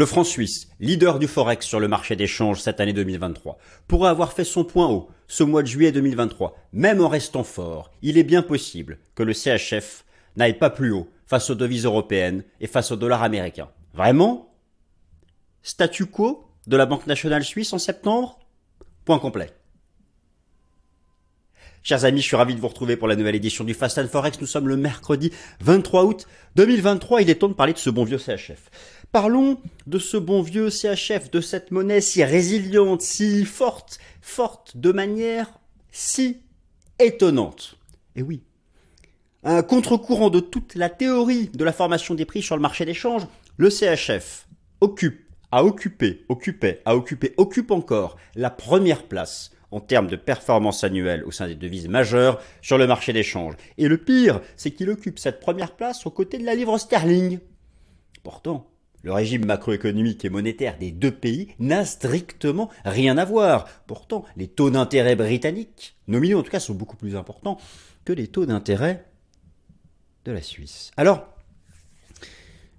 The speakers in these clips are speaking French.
Le franc suisse, leader du forex sur le marché des changes cette année 2023, pourrait avoir fait son point haut ce mois de juillet 2023. Même en restant fort, il est bien possible que le CHF n'aille pas plus haut face aux devises européennes et face au dollar américain. Vraiment? Statu quo de la Banque nationale suisse en septembre? Point complet. Chers amis, je suis ravi de vous retrouver pour la nouvelle édition du Fast and Forex. Nous sommes le mercredi 23 août 2023. Il est temps de parler de ce bon vieux CHF. Parlons de ce bon vieux CHF, de cette monnaie si résiliente, si forte, forte de manière si étonnante. Et oui, un contre-courant de toute la théorie de la formation des prix sur le marché des changes, le CHF occupe, a occupé, occupait, a occupé, occupe encore la première place en termes de performance annuelle au sein des devises majeures sur le marché des changes. Et le pire, c'est qu'il occupe cette première place aux côtés de la livre sterling. Pourtant, le régime macroéconomique et monétaire des deux pays n'a strictement rien à voir. Pourtant, les taux d'intérêt britanniques, nominaux en tout cas, sont beaucoup plus importants que les taux d'intérêt de la Suisse. Alors,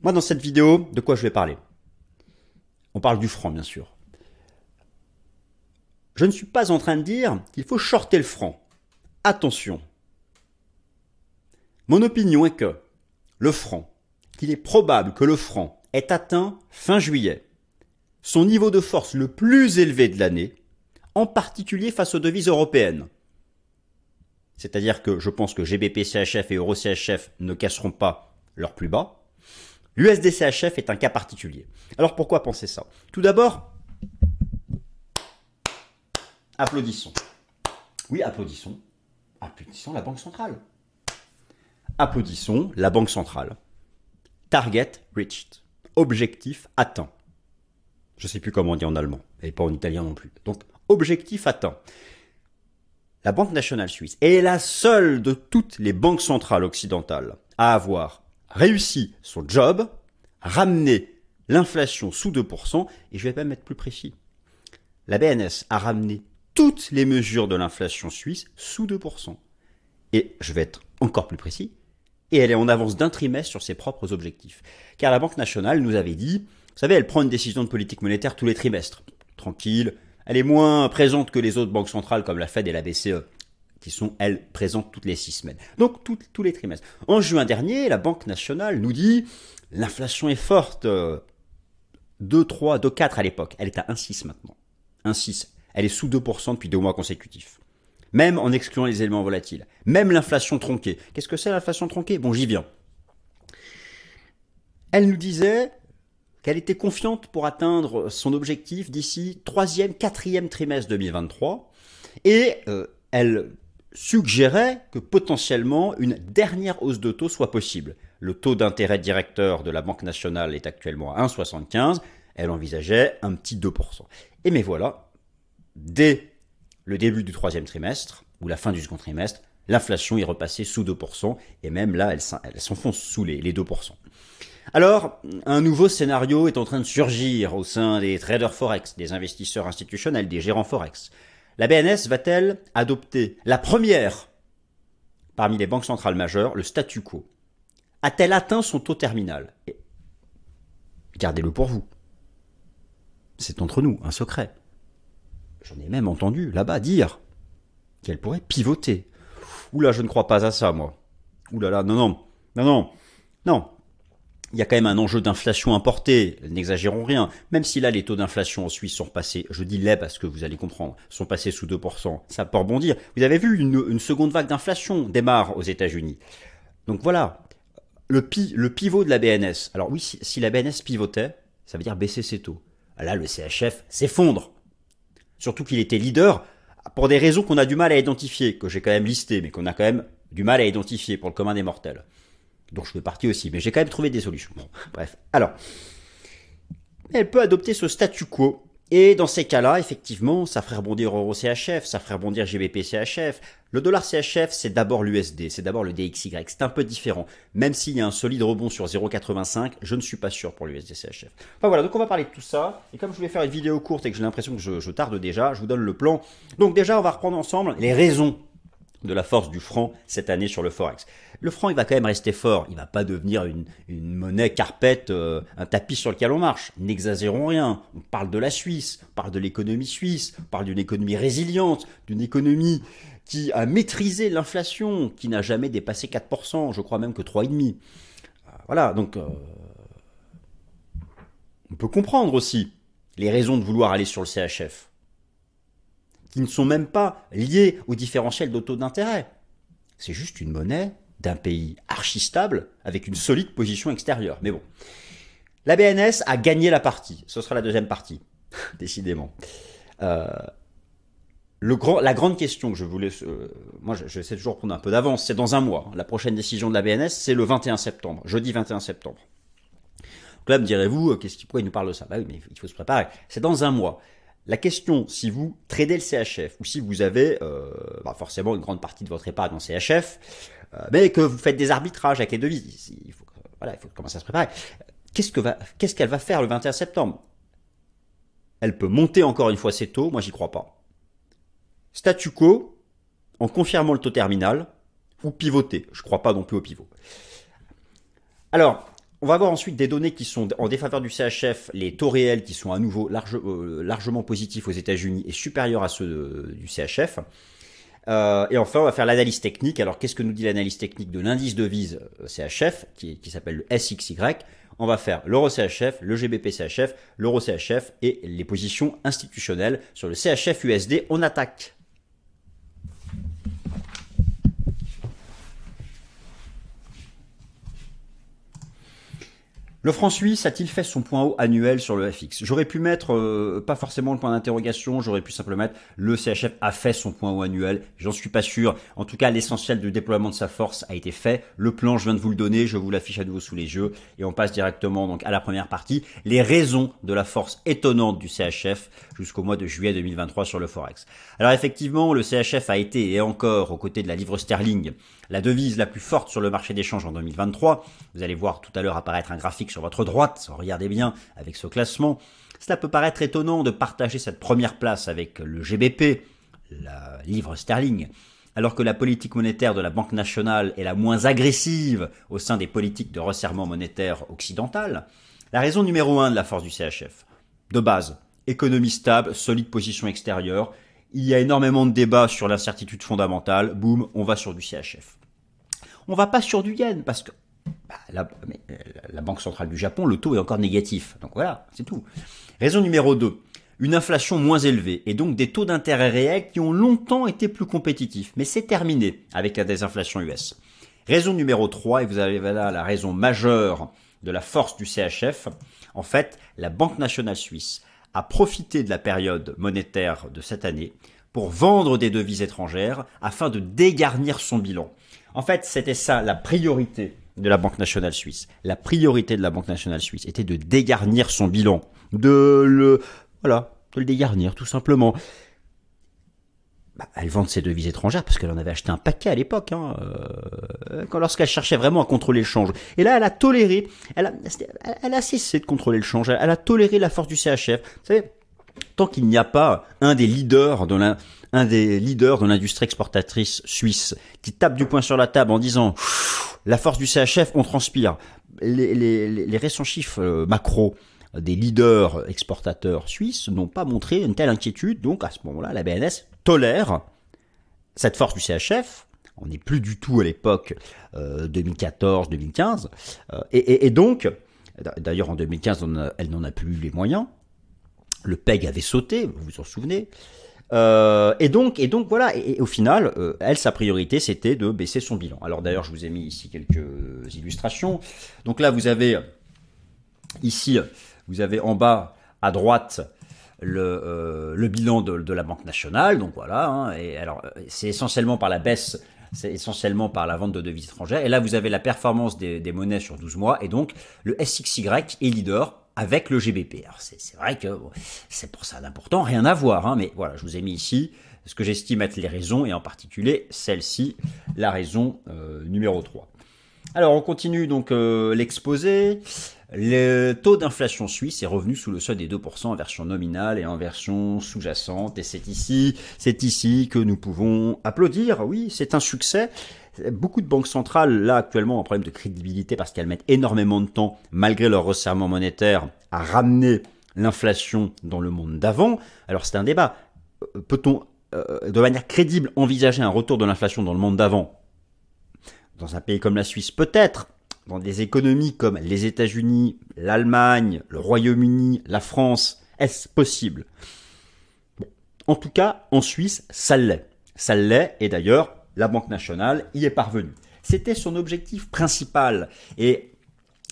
moi dans cette vidéo, de quoi je vais parler? On parle du franc, bien sûr. Je ne suis pas en train de dire qu'il faut shorter le franc. Attention. Mon opinion est que le franc, qu'il est probable que le franc ait atteint fin juillet son niveau de force le plus élevé de l'année, en particulier face aux devises européennes. C'est-à-dire que je pense que GBP CHF et Euro CHF ne casseront pas leur plus bas. L'USD CHF est un cas particulier. Alors pourquoi penser ça? Tout d'abord, Applaudissons. Oui, applaudissons. Applaudissons la Banque centrale. Applaudissons la Banque centrale. Target reached. Objectif atteint. Je ne sais plus comment on dit en allemand, et pas en italien non plus. Donc, objectif atteint. La Banque nationale suisse est la seule de toutes les banques centrales occidentales à avoir réussi son job, ramener l'inflation sous 2%, et je vais même être plus précis. La BNS a ramené toutes les mesures de l'inflation suisse sous 2%. Et je vais être encore plus précis, et elle est en avance d'un trimestre sur ses propres objectifs. Car la Banque nationale nous avait dit, vous savez, elle prend une décision de politique monétaire tous les trimestres. Tranquille, elle est moins présente que les autres banques centrales comme la Fed et la BCE, qui sont, elles, présentes toutes les six semaines. Donc, tous les trimestres. En juin dernier, la Banque nationale nous dit, l'inflation est forte, 2, 3, 2, 4 à l'époque. Elle est à 1,6 maintenant. 1,6 elle est sous 2% depuis deux mois consécutifs. Même en excluant les éléments volatiles. Même l'inflation tronquée. Qu'est-ce que c'est l'inflation tronquée? Bon, j'y viens. Elle nous disait qu'elle était confiante pour atteindre son objectif d'ici troisième, quatrième trimestre 2023. Et euh, elle suggérait que potentiellement une dernière hausse de taux soit possible. Le taux d'intérêt directeur de la Banque nationale est actuellement à 1,75. Elle envisageait un petit 2%. Et mais voilà, dès le début du troisième trimestre, ou la fin du second trimestre, l'inflation est repassée sous 2%, et même là, elle s'enfonce sous les, 2%. Alors, un nouveau scénario est en train de surgir au sein des traders forex, des investisseurs institutionnels, des gérants forex. La BNS va-t-elle adopter la première parmi les banques centrales majeures, le statu quo? A-t-elle atteint son taux terminal? Gardez-le pour vous. C'est entre nous, un secret. J'en ai même entendu là-bas dire qu'elle pourrait pivoter. Oula, je ne crois pas à ça, moi. Oula là, non, non, non, non, non. Il y a quand même un enjeu d'inflation importée, n'exagérons rien. Même si là, les taux d'inflation en Suisse sont passés, je dis les parce que vous allez comprendre, sont passés sous 2%, ça peut rebondir. Vous avez vu, une, seconde vague d'inflation démarre aux États-Unis. Donc voilà, le, pivot de la BNS. Alors oui, si la BNS pivotait, ça veut dire baisser ses taux. Là, le CHF s'effondre. Surtout qu'il était leader pour des raisons qu'on a du mal à identifier, que j'ai quand même listé, mais qu'on a quand même du mal à identifier pour le commun des mortels. Donc je fais partie aussi, mais j'ai quand même trouvé des solutions. bref. Alors, elle peut adopter ce statu quo et dans ces cas-là, effectivement, ça ferait rebondir Euro CHF, ça ferait rebondir GBP CHF. Le dollar CHF, c'est d'abord l'USD, c'est d'abord le DXY. C'est un peu différent. Même s'il y a un solide rebond sur 0,85, je ne suis pas sûr pour l'USD CHF. Enfin voilà, donc on va parler de tout ça. Et comme je voulais faire une vidéo courte et que j'ai l'impression que je, je, tarde déjà, je vous donne le plan. Donc déjà, on va reprendre ensemble les raisons de la force du franc cette année sur le forex. Le franc, il va quand même rester fort. Il va pas devenir une, monnaie carpette, euh, un tapis sur lequel on marche. N'exagérons rien. On parle de la Suisse, on parle de l'économie suisse, on parle d'une économie résiliente, d'une économie qui a maîtrisé l'inflation, qui n'a jamais dépassé 4%, je crois même que 3,5%. Euh, voilà, donc euh, on peut comprendre aussi les raisons de vouloir aller sur le CHF qui ne sont même pas liés au différentiel de taux d'intérêt. C'est juste une monnaie d'un pays archi-stable avec une solide position extérieure. Mais bon. La BNS a gagné la partie. Ce sera la deuxième partie, décidément. Euh, le grand, la grande question que je voulais, euh, moi j'essaie toujours de prendre un peu d'avance, c'est dans un mois. La prochaine décision de la BNS, c'est le 21 septembre, jeudi 21 septembre. Donc là, me direz-vous, euh, qu'est-ce qui, pourquoi il nous parle de ça? Bah oui, mais il faut se préparer. C'est dans un mois. La question, si vous tradez le CHF ou si vous avez euh, bah, forcément une grande partie de votre épargne en CHF, mais que vous faites des arbitrages avec les devises, il faut, voilà, il faut commencer à se préparer. Qu'est-ce que va, qu'elle va faire le 21 septembre? Elle peut monter encore une fois ses taux, moi j'y crois pas. Statu quo, en confirmant le taux terminal, ou pivoter. Je crois pas non plus au pivot. Alors, on va avoir ensuite des données qui sont en défaveur du CHF, les taux réels qui sont à nouveau euh, largement positifs aux États-Unis et supérieurs à ceux du CHF. Euh, et enfin, on va faire l'analyse technique. Alors, qu'est-ce que nous dit l'analyse technique de l'indice de devise euh, CHF, qui, qui s'appelle le SXY On va faire l'euro CHF, le GBP CHF, l'euro CHF et les positions institutionnelles sur le CHF USD. On attaque. Le franc suisse a-t-il fait son point haut annuel sur le FX J'aurais pu mettre, euh, pas forcément le point d'interrogation, j'aurais pu simplement mettre le CHF a fait son point haut annuel. J'en suis pas sûr. En tout cas, l'essentiel du déploiement de sa force a été fait. Le plan, je viens de vous le donner, je vous l'affiche à nouveau sous les yeux. Et on passe directement donc à la première partie. Les raisons de la force étonnante du CHF jusqu'au mois de juillet 2023 sur le Forex. Alors effectivement, le CHF a été et encore aux côtés de la livre sterling la devise la plus forte sur le marché d'échange en 2023. Vous allez voir tout à l'heure apparaître un graphique sur votre droite, regardez bien avec ce classement. Cela peut paraître étonnant de partager cette première place avec le GBP, la livre sterling, alors que la politique monétaire de la Banque nationale est la moins agressive au sein des politiques de resserrement monétaire occidentales. La raison numéro un de la force du CHF, de base, économie stable, solide position extérieure, il y a énormément de débats sur l'incertitude fondamentale, boum, on va sur du CHF. On va pas sur du yen parce que bah, la, euh, la, Banque centrale du Japon, le taux est encore négatif. Donc voilà, c'est tout. Raison numéro 2. Une inflation moins élevée et donc des taux d'intérêt réels qui ont longtemps été plus compétitifs. Mais c'est terminé avec la désinflation US. Raison numéro 3, et vous avez là la raison majeure de la force du CHF. En fait, la Banque nationale suisse a profité de la période monétaire de cette année pour vendre des devises étrangères afin de dégarnir son bilan. En fait, c'était ça la priorité de la Banque nationale suisse. La priorité de la Banque nationale suisse était de dégarnir son bilan, de le voilà, de le dégarnir tout simplement. Bah, elle vend ses devises étrangères parce qu'elle en avait acheté un paquet à l'époque, hein, euh, lorsqu'elle cherchait vraiment à contrôler le change. Et là, elle a toléré, elle a, elle a cessé de contrôler le change. Elle a toléré la force du CHF. Vous savez, tant qu'il n'y a pas un des leaders de la, un des leaders de l'industrie exportatrice suisse qui tape du poing sur la table en disant la force du CHF, on transpire. Les, les, les récents chiffres euh, macro des leaders exportateurs suisses n'ont pas montré une telle inquiétude. Donc à ce moment-là, la BNS tolère cette force du CHF. On n'est plus du tout à l'époque 2014-2015. Euh, euh, et, et, donc, d'ailleurs en 2015, elle n'en a plus les moyens. Le PEG avait sauté, vous vous en souvenez. Euh, et donc, et donc voilà. Et, au final, euh, elle, sa priorité, c'était de baisser son bilan. Alors d'ailleurs, je vous ai mis ici quelques illustrations. Donc là, vous avez ici, vous avez en bas à droite le, euh, bilan de, de, la Banque nationale. Donc voilà. Hein, et alors, c'est essentiellement par la baisse c'est essentiellement par la vente de devises étrangères. Et là, vous avez la performance des, des, monnaies sur 12 mois. Et donc, le SXY est leader avec le GBP. Alors c'est vrai que c'est pour ça d'important, rien à voir, hein, mais voilà, je vous ai mis ici ce que j'estime être les raisons, et en particulier celle-ci, la raison euh, numéro 3. Alors on continue donc euh, l'exposé. Le taux d'inflation suisse est revenu sous le seuil des 2% en version nominale et en version sous-jacente. Et c'est ici, c'est ici que nous pouvons applaudir. Oui, c'est un succès. Beaucoup de banques centrales, là, actuellement, ont un problème de crédibilité parce qu'elles mettent énormément de temps, malgré leur resserrement monétaire, à ramener l'inflation dans le monde d'avant. Alors c'est un débat. Euh, peut-on, euh, de manière crédible, envisager un retour de l'inflation dans le monde d'avant? Dans un pays comme la Suisse, peut-être dans des économies comme les États-Unis, l'Allemagne, le Royaume-Uni, la France, est-ce possible? En tout cas, en Suisse, ça l'est. Ça l'est, et d'ailleurs, la Banque nationale y est parvenue. C'était son objectif principal. Et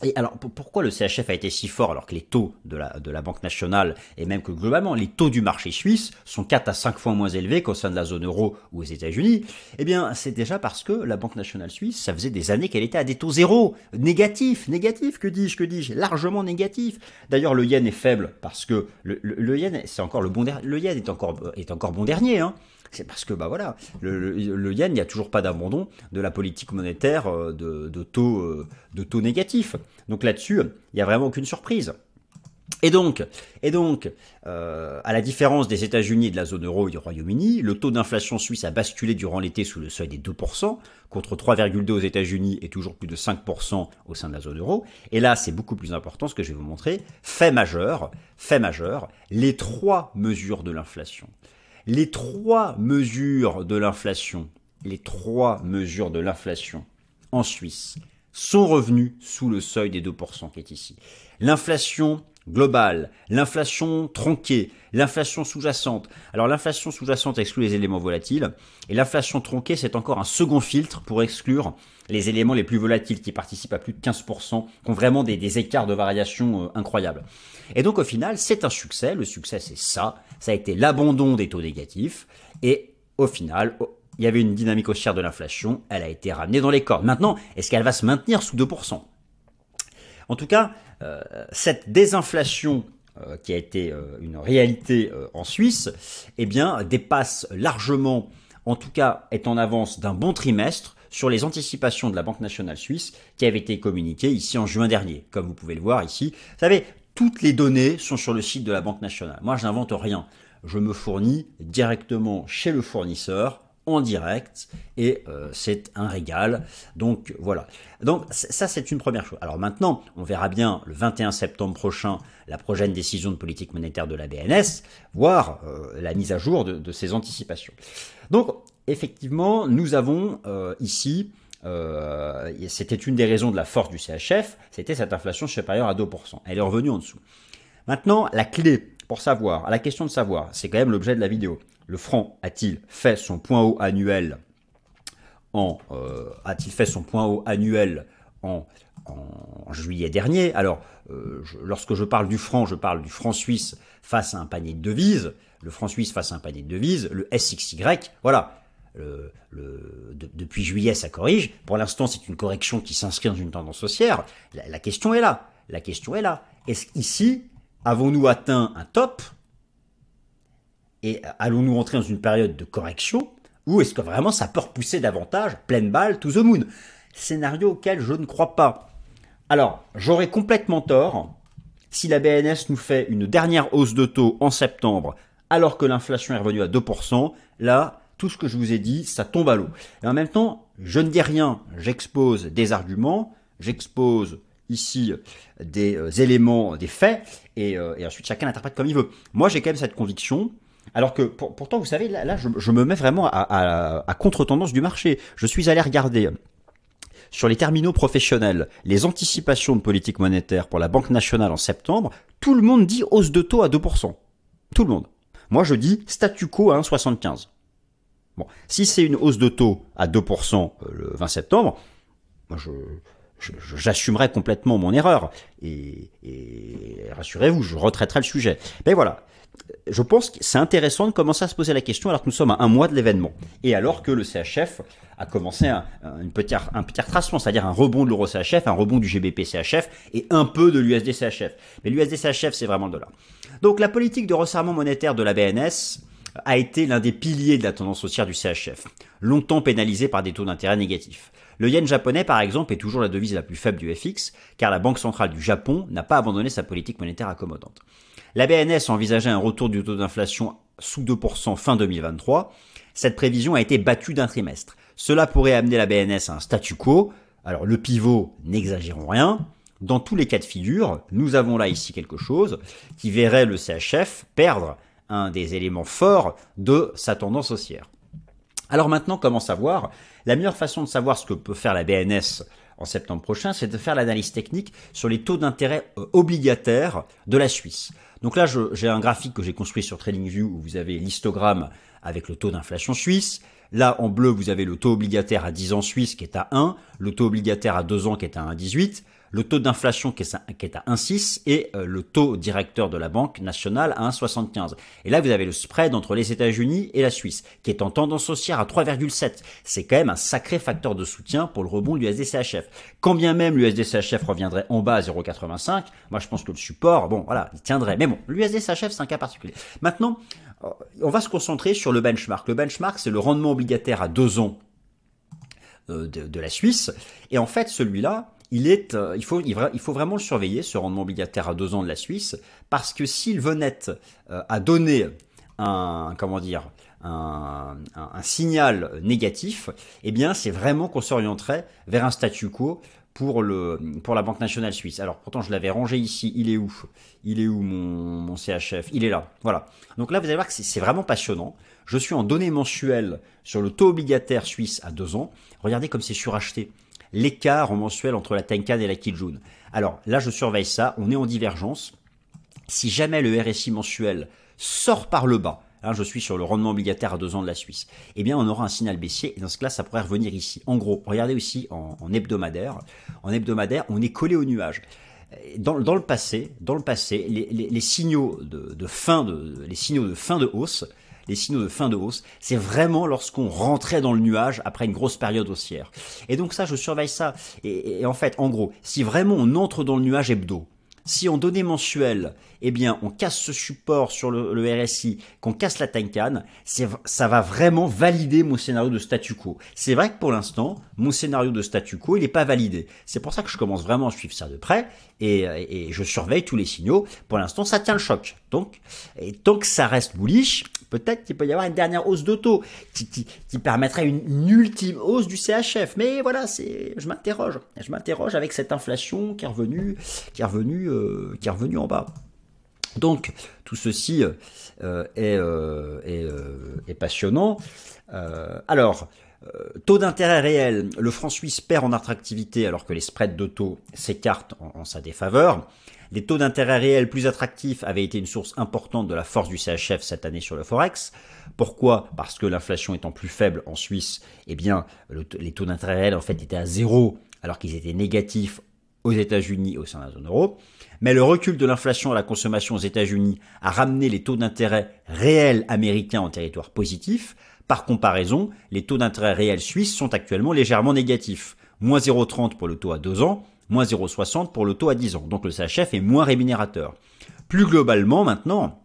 et alors pourquoi le CHF a été si fort alors que les taux de la, de la Banque nationale et même que globalement les taux du marché suisse sont 4 à 5 fois moins élevés qu'au sein de la zone euro ou aux États-Unis? Eh bien c'est déjà parce que la Banque nationale suisse, ça faisait des années qu'elle était à des taux zéro, négatifs, négatifs, que dis-je, que dis-je, largement négatifs. D'ailleurs le yen est faible parce que le, le, yen c'est encore le bon le yen est encore est encore bon dernier hein c'est parce que bah voilà, le, yen, il n'y a toujours pas d'abandon de la politique monétaire euh, de, taux, euh, de négatifs. Donc là-dessus, il n'y a vraiment aucune surprise. Et donc, et donc euh, à la différence des États-Unis et de la zone euro et du Royaume-Uni, le taux d'inflation suisse a basculé durant l'été sous le seuil des 2%, contre 3,2 aux États-Unis et toujours plus de 5% au sein de la zone euro. Et là, c'est beaucoup plus important ce que je vais vous montrer. Fait majeur, fait majeur, les trois mesures de l'inflation les trois mesures de l'inflation, les trois mesures de l'inflation en Suisse sont revenues sous le seuil des 2% qui est ici. L'inflation globale, l'inflation tronquée, l'inflation sous-jacente. Alors l'inflation sous-jacente exclut les éléments volatiles et l'inflation tronquée c'est encore un second filtre pour exclure les éléments les plus volatiles qui participent à plus de 15%, qui ont vraiment des, écarts de variation euh, incroyables. Et donc au final, c'est un succès. Le succès, c'est ça. Ça a été l'abandon des taux négatifs. Et au final, il y avait une dynamique haussière de l'inflation. Elle a été ramenée dans les cordes. Maintenant, est-ce qu'elle va se maintenir sous 2% En tout cas, euh, cette désinflation euh, qui a été une réalité en Suisse, eh bien, dépasse largement, en tout cas, est en avance d'un bon trimestre sur les anticipations de la Banque nationale suisse qui avait été communiquée ici en juin dernier. Comme vous pouvez le voir ici, vous savez, toutes les données sont sur le site de la Banque nationale. Moi, je n'invente rien. Je me fournis directement chez le fournisseur en direct et euh, c'est un régal. Donc voilà. Donc ça c'est une première chose. Alors maintenant, on verra bien le 21 septembre prochain la prochaine décision de politique monétaire de la BNS, voire euh, la mise à jour de, de ces anticipations. Donc effectivement, nous avons euh, ici, c'était une des raisons de la force du CHF, c'était cette inflation supérieure à 2%. Elle est revenue en dessous. Maintenant, la clé pour savoir, la question de savoir, c'est quand même l'objet de la vidéo. Le franc a-t-il fait son point haut annuel en euh, a-t-il fait son point haut annuel en, juillet dernier? Alors, lorsque je parle du franc, je parle du franc suisse face à un panier de devises. Le franc suisse face à un panier de devises, le SXY, voilà, le, depuis juillet, ça corrige. Pour l'instant, c'est une correction qui s'inscrit dans une tendance haussière. La, question est là. La question est là. Est-ce qu'ici, avons-nous atteint un top et allons-nous entrer dans une période de correction ou est-ce que vraiment ça peut repousser davantage pleine balle to the moon? Scénario auquel je ne crois pas. Alors, j'aurais complètement tort si la BNS nous fait une dernière hausse de taux en septembre alors que l'inflation est revenue à 2%. Là, tout ce que je vous ai dit, ça tombe à l'eau. Et en même temps, je ne dis rien, j'expose des arguments, j'expose ici des euh, éléments, des faits, euh, et, ensuite chacun l'interprète comme il veut. Moi, j'ai quand même cette conviction. Alors que pourtant, vous savez, là, je, me mets vraiment à, contre-tendance du marché. Je suis allé regarder sur les terminaux professionnels les anticipations de politique monétaire pour la Banque nationale en septembre. Tout le monde dit hausse de taux à 2%. Tout le monde. Moi, je dis statu quo à 1,75. Bon, si c'est une hausse de taux à 2% euh, le 20 septembre, moi je, j'assumerai complètement mon erreur. Et, rassurez-vous, je retraiterai le sujet. Mais voilà, je pense que c'est intéressant de commencer à se poser la question alors que nous sommes à un mois de l'événement. Et alors que le CHF a commencé un, petit, un retracement, c'est-à-dire un rebond de l'euro CHF, un rebond du GBP CHF et un peu de l'USD CHF. Mais l'USD CHF, c'est vraiment le dollar. Donc la politique de resserrement monétaire de la BNS, a été l'un des piliers de la tendance haussière du CHF, longtemps pénalisé par des taux d'intérêt négatifs. Le yen japonais, par exemple, est toujours la devise la plus faible du FX, car la Banque centrale du Japon n'a pas abandonné sa politique monétaire accommodante. La BNS envisageait un retour du taux d'inflation sous 2% fin 2023. Cette prévision a été battue d'un trimestre. Cela pourrait amener la BNS à un statu quo. Alors le pivot, n'exagérons rien. Dans tous les cas de figure, nous avons là ici quelque chose qui verrait le CHF perdre un des éléments forts de sa tendance haussière. Alors maintenant, comment savoir? La meilleure façon de savoir ce que peut faire la BNS en septembre prochain, c'est de faire l'analyse technique sur les taux d'intérêt euh, obligataires de la Suisse. Donc là, j'ai un graphique que j'ai construit sur TradingView où vous avez l'histogramme avec le taux d'inflation suisse. Là, en bleu, vous avez le taux obligataire à 10 ans suisse qui est à 1, le taux obligataire à 2 ans qui est à 1,18 le taux d'inflation qui est à 1,6 et euh, le taux directeur de la Banque nationale à 1,75. Et là, vous avez le spread entre les États-Unis et la Suisse, qui est en tendance haussière à 3,7. C'est quand même un sacré facteur de soutien pour le rebond du USD-CHF. Quand bien même l'USD-CHF reviendrait en bas à 0,85, moi je pense que le support, bon voilà, il tiendrait. Mais bon, l'USD-CHF c'est un cas particulier. Maintenant, euh, on va se concentrer sur le benchmark. Le benchmark, c'est le rendement obligataire à deux ans euh, de la Suisse. Et en fait, celui-là, il est, euh, faut, vraiment le surveiller, ce rendement obligataire à deux ans de la Suisse, parce que s'il venait euh, à donner un, comment dire, un, signal négatif, eh bien, c'est vraiment qu'on s'orienterait vers un statu quo pour la Banque nationale suisse. Alors pourtant je l'avais rangé ici, il est où? Il est où mon, mon CHF Il est là. Voilà. Donc là vous allez voir que c'est vraiment passionnant. Je suis en données mensuelles sur le taux obligataire suisse à deux ans. Regardez comme c'est suracheté l'écart en mensuel entre la Tenkan et la Kijun. Alors là, je surveille ça, on est en divergence. Si jamais le RSI mensuel sort par le bas, hein, je suis sur le rendement obligataire à deux ans de la Suisse, eh bien on aura un signal baissier et dans ce cas-là, ça pourrait revenir ici. En gros, regardez aussi en, hebdomadaire. En hebdomadaire, on est collé au nuage. Dans, le passé, dans le passé, les, signaux de, fin de, les signaux de fin de hausse les signaux de fin de hausse, c'est vraiment lorsqu'on rentrait dans le nuage après une grosse période haussière. Et donc ça, je surveille ça. Et, et en fait, en gros, si vraiment on entre dans le nuage hebdo, si en données mensuelles, eh bien, on casse ce support sur le, RSI, qu'on casse la Tenkan, ça va vraiment valider mon scénario de statu quo. C'est vrai que pour l'instant, mon scénario de statu quo, il n'est pas validé. C'est pour ça que je commence vraiment à suivre ça de près et, je surveille tous les signaux. Pour l'instant, ça tient le choc. Donc, et tant que ça reste bullish, peut-être qu'il peut y avoir une dernière hausse d'auto qui, permettrait une, ultime hausse du CHF. Mais voilà, je m'interroge. Je m'interroge avec cette inflation qui est revenue, qui est revenue, euh, qui est revenue en bas. Donc tout ceci euh, euh, euh, est, passionnant. alors, taux d'intérêt réel, le franc suisse perd en attractivité alors que les spreads de taux s'écartent en, sa défaveur. Les taux d'intérêt réels plus attractifs avaient été une source importante de la force du CHF cette année sur le Forex. Pourquoi? Parce que l'inflation étant plus faible en Suisse, eh bien, les taux d'intérêt réels en fait étaient à zéro alors qu'ils étaient négatifs aux États-Unis au sein de la zone euro. Mais le recul de l'inflation à la consommation aux États-Unis a ramené les taux d'intérêt réels américains en territoire positif. Par comparaison, les taux d'intérêt réels suisses sont actuellement légèrement négatifs. Moins 0,30 pour le taux à 2 ans, moins 0,60 pour le taux à 10 ans. Donc le CHF est moins rémunérateur. Plus globalement maintenant,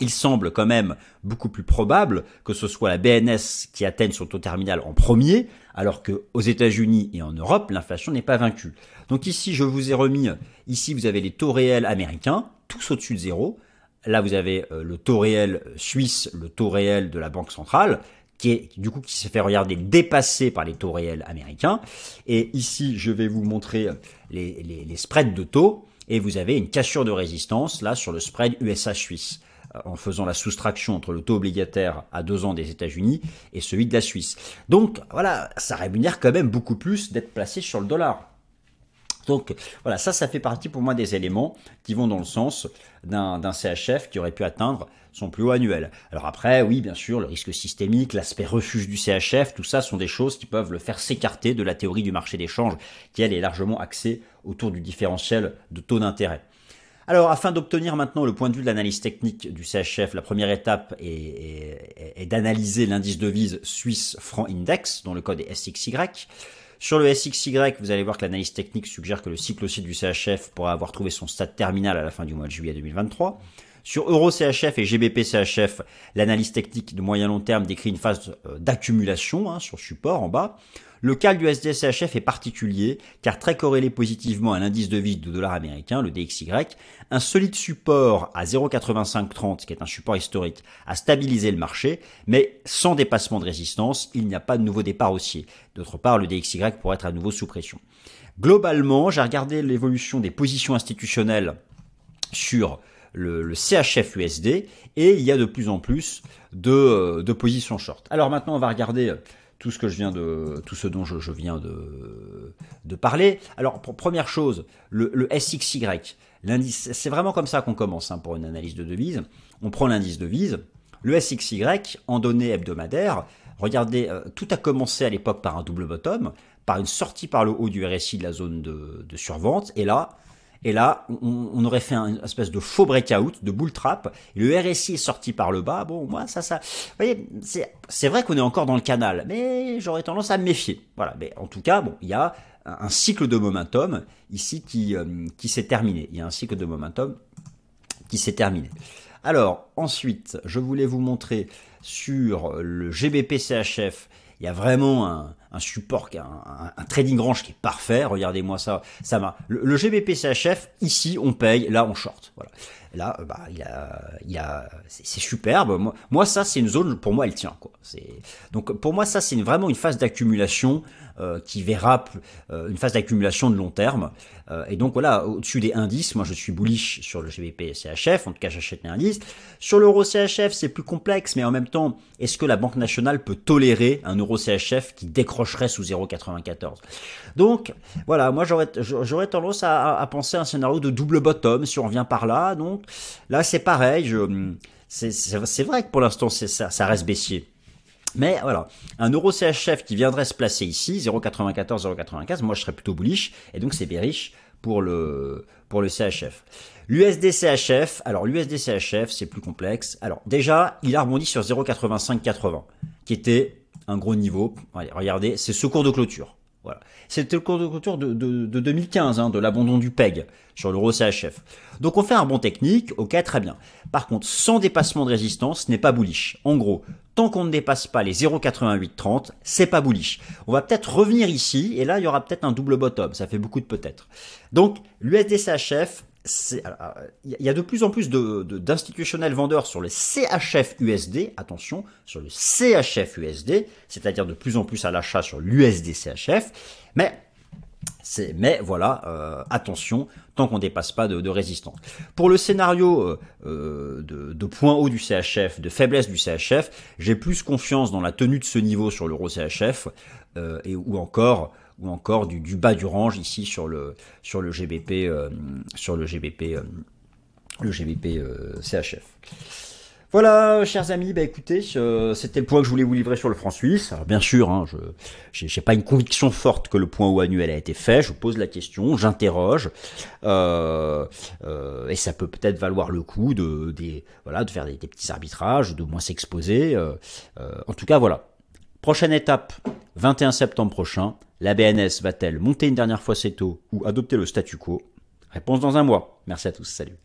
il semble quand même beaucoup plus probable que ce soit la BNS qui atteigne son taux terminal en premier, alors que aux États-Unis et en Europe, l'inflation n'est pas vaincue. Donc ici, je vous ai remis, ici vous avez les taux réels américains, tous au-dessus de zéro. Là, vous avez euh, le taux réel suisse, le taux réel de la Banque centrale, qui est du coup qui s'est fait regarder dépassé par les taux réels américains. Et ici, je vais vous montrer les, spreads de taux. Et vous avez une cassure de résistance là sur le spread USA suisse en faisant la soustraction entre le taux obligataire à deux ans des États-Unis et celui de la Suisse. Donc voilà, ça rémunère quand même beaucoup plus d'être placé sur le dollar. Donc voilà, ça, ça fait partie pour moi des éléments qui vont dans le sens d'un CHF qui aurait pu atteindre son plus haut annuel. Alors après, oui, bien sûr, le risque systémique, l'aspect refuge du CHF, tout ça sont des choses qui peuvent le faire s'écarter de la théorie du marché d'échange qui, elle, est largement axée autour du différentiel de taux d'intérêt. Alors, afin d'obtenir maintenant le point de vue de l'analyse technique du CHF, la première étape est, d'analyser l'indice de devise suisse franc index, dont le code est SXY. Sur le SXY, vous allez voir que l'analyse technique suggère que le cycle aussi du CHF pourra avoir trouvé son stade terminal à la fin du mois de juillet 2023. Sur EuroCHF et GBP-CHF, l'analyse technique de moyen long terme décrit une phase euh, d'accumulation hein, sur support en bas. Le cas du SDCHF est particulier car très corrélé positivement à l'indice de vie du dollar américain, le DXY. Un solide support à 0,8530, qui est un support historique, a stabilisé le marché, mais sans dépassement de résistance, il n'y a pas de nouveau départ haussier. D'autre part, le DXY pourrait être à nouveau sous pression. Globalement, j'ai regardé l'évolution des positions institutionnelles sur le, CHF USD et il y a de plus en plus de, de positions short. Alors maintenant, on va regarder tout ce que je viens de, tout ce dont je, viens de, parler. Alors, première chose, le, SXY, l'indice, c'est vraiment comme ça qu'on commence hein, pour une analyse de devise. On prend l'indice de devise, le SXY en données hebdomadaires. Regardez, euh, tout a commencé à l'époque par un double bottom, par une sortie par le haut du RSI de la zone de survente, et là, et là, on, aurait fait un espèce de faux breakout, de bull trap. Le RSI est sorti par le bas. Bon, moi, ça, ça. Vous voyez, c'est vrai qu'on est encore dans le canal, mais j'aurais tendance à me méfier. Voilà. Mais en tout cas, bon, il y a un cycle de momentum ici qui, euh, qui s'est terminé. Il y a un cycle de momentum qui s'est terminé. Alors, ensuite, je voulais vous montrer sur le GBP CHF il y a vraiment un, un support, un, trading range qui est parfait. Regardez-moi ça, ça m'a. Le, le, GBP CHF, ici on paye, là on short. Voilà. Là, euh, bah, il a, il a, c'est superbe. Moi, moi ça, c'est une zone pour moi, elle tient quoi. C'est donc pour moi ça, c'est vraiment une phase d'accumulation euh, qui verra euh, une phase d'accumulation de long terme. Euh, et donc voilà, au-dessus des indices, moi je suis bullish sur le GBP CHF, en tout cas j'achète les indices. Sur l'euro CHF, c'est plus complexe, mais en même temps, est-ce que la Banque nationale peut tolérer un euro CHF qui décrocherait sous 0,94 Donc voilà, moi j'aurais, j'aurais tendance à, à, penser à un scénario de double bottom si on revient par là. Donc là c'est pareil, c'est, c'est, vrai que pour l'instant ça, ça reste baissier. Mais voilà, un euro CHF qui viendrait se placer ici, 0,94, 0,95, moi je serais plutôt bullish, et donc c'est bearish pour le, pour le CHF. L'USD CHF, alors l'USD CHF c'est plus complexe. Alors déjà, il a rebondi sur 0,8580, qui était un gros niveau. regardez, c'est ce cours de clôture. C'était le cours de clôture de, 2015, hein, de l'abandon du PEG sur l'euro CHF. Donc on fait un bon technique, ok, très bien. Par contre, sans dépassement de résistance, ce n'est pas bullish. En gros, tant qu'on ne dépasse pas les 0,8830, c'est pas bullish. On va peut-être revenir ici, et là, il y aura peut-être un double bottom. Ça fait beaucoup de peut-être. Donc, l'USD CHF, il y a de plus en plus d'institutionnels de, vendeurs sur le CHF USD, attention, sur le CHF USD, c'est-à-dire de plus en plus à l'achat sur l'USD CHF, mais mais voilà, euh, attention, tant qu'on ne dépasse pas de, résistance. Pour le scénario euh, euh, de, de, point haut du CHF, de faiblesse du CHF, j'ai plus confiance dans la tenue de ce niveau sur l'euro CHF et ou encore ou encore du, bas du range ici sur le sur le GBP euh, sur le GBP euh, le GBP euh, CHF. Voilà, chers amis, bah écoutez, c'était le point que je voulais vous livrer sur le franc suisse. Alors bien sûr, hein, je n'ai pas une conviction forte que le point haut annuel a été fait. Je pose la question, j'interroge, et ça peut peut-être valoir le coup de, des, voilà, de faire des, des petits arbitrages, de moins s'exposer. en tout cas, voilà. Prochaine étape, 21 septembre prochain. La BNS va-t-elle monter une dernière fois ses taux ou adopter le statu quo? Réponse dans un mois. Merci à tous. Salut.